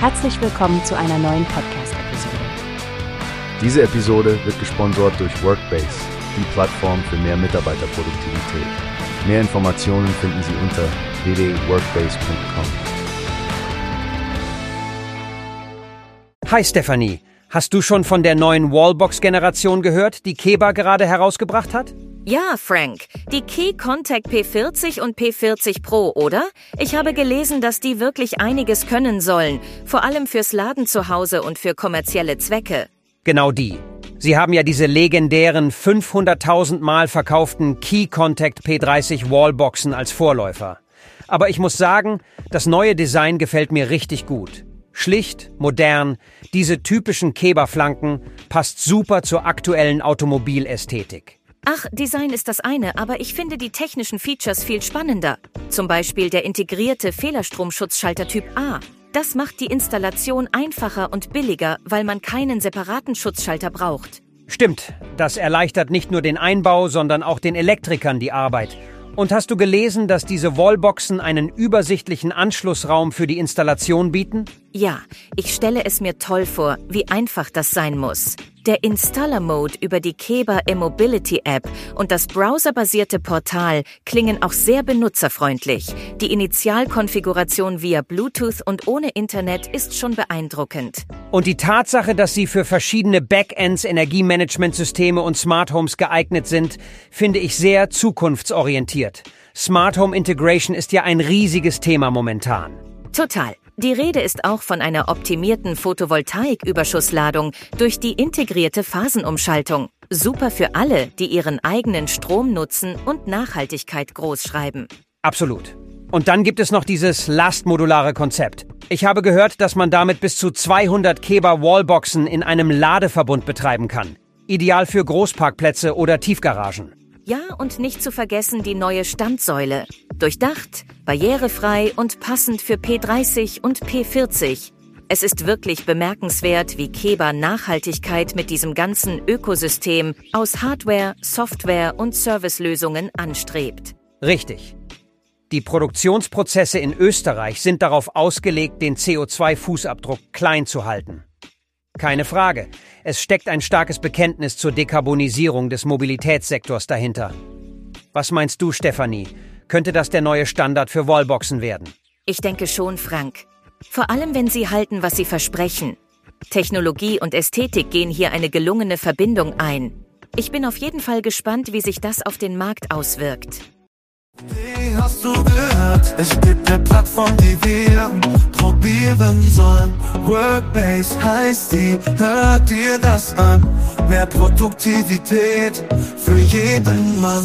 Herzlich willkommen zu einer neuen Podcast-Episode. Diese Episode wird gesponsert durch Workbase, die Plattform für mehr Mitarbeiterproduktivität. Mehr Informationen finden Sie unter www.workbase.com. Hi Stephanie, hast du schon von der neuen Wallbox-Generation gehört, die Keba gerade herausgebracht hat? Ja, Frank, die Key Contact P40 und P40 Pro, oder? Ich habe gelesen, dass die wirklich einiges können sollen, vor allem fürs Laden zu Hause und für kommerzielle Zwecke. Genau die. Sie haben ja diese legendären 500.000 Mal verkauften Key Contact P30 Wallboxen als Vorläufer. Aber ich muss sagen, das neue Design gefällt mir richtig gut. Schlicht, modern, diese typischen Keberflanken passt super zur aktuellen Automobilästhetik. Ach, Design ist das eine, aber ich finde die technischen Features viel spannender. Zum Beispiel der integrierte Fehlerstromschutzschalter Typ A. Das macht die Installation einfacher und billiger, weil man keinen separaten Schutzschalter braucht. Stimmt, das erleichtert nicht nur den Einbau, sondern auch den Elektrikern die Arbeit. Und hast du gelesen, dass diese Wallboxen einen übersichtlichen Anschlussraum für die Installation bieten? Ja, ich stelle es mir toll vor, wie einfach das sein muss. Der Installer-Mode über die Keba E-Mobility App und das browserbasierte Portal klingen auch sehr benutzerfreundlich. Die Initialkonfiguration via Bluetooth und ohne Internet ist schon beeindruckend. Und die Tatsache, dass sie für verschiedene Backends, Energiemanagementsysteme und Smart Homes geeignet sind, finde ich sehr zukunftsorientiert. Smart Home Integration ist ja ein riesiges Thema momentan. Total. Die Rede ist auch von einer optimierten Photovoltaik-Überschussladung durch die integrierte Phasenumschaltung. Super für alle, die ihren eigenen Strom nutzen und Nachhaltigkeit großschreiben. Absolut. Und dann gibt es noch dieses lastmodulare Konzept. Ich habe gehört, dass man damit bis zu 200 Keba Wallboxen in einem Ladeverbund betreiben kann. Ideal für Großparkplätze oder Tiefgaragen. Ja, und nicht zu vergessen die neue Standsäule. Durchdacht, barrierefrei und passend für P30 und P40. Es ist wirklich bemerkenswert, wie Keba Nachhaltigkeit mit diesem ganzen Ökosystem aus Hardware, Software und Servicelösungen anstrebt. Richtig. Die Produktionsprozesse in Österreich sind darauf ausgelegt, den CO2-Fußabdruck klein zu halten. Keine Frage. Es steckt ein starkes Bekenntnis zur Dekarbonisierung des Mobilitätssektors dahinter. Was meinst du, Stefanie? Könnte das der neue Standard für Wallboxen werden? Ich denke schon, Frank. Vor allem, wenn sie halten, was sie versprechen. Technologie und Ästhetik gehen hier eine gelungene Verbindung ein. Ich bin auf jeden Fall gespannt, wie sich das auf den Markt auswirkt. Wie hast du gehört? Es gibt eine Plattform, die wir probieren sollen. Workbase heißt die, hört dir das an. Mehr Produktivität für jeden Mann.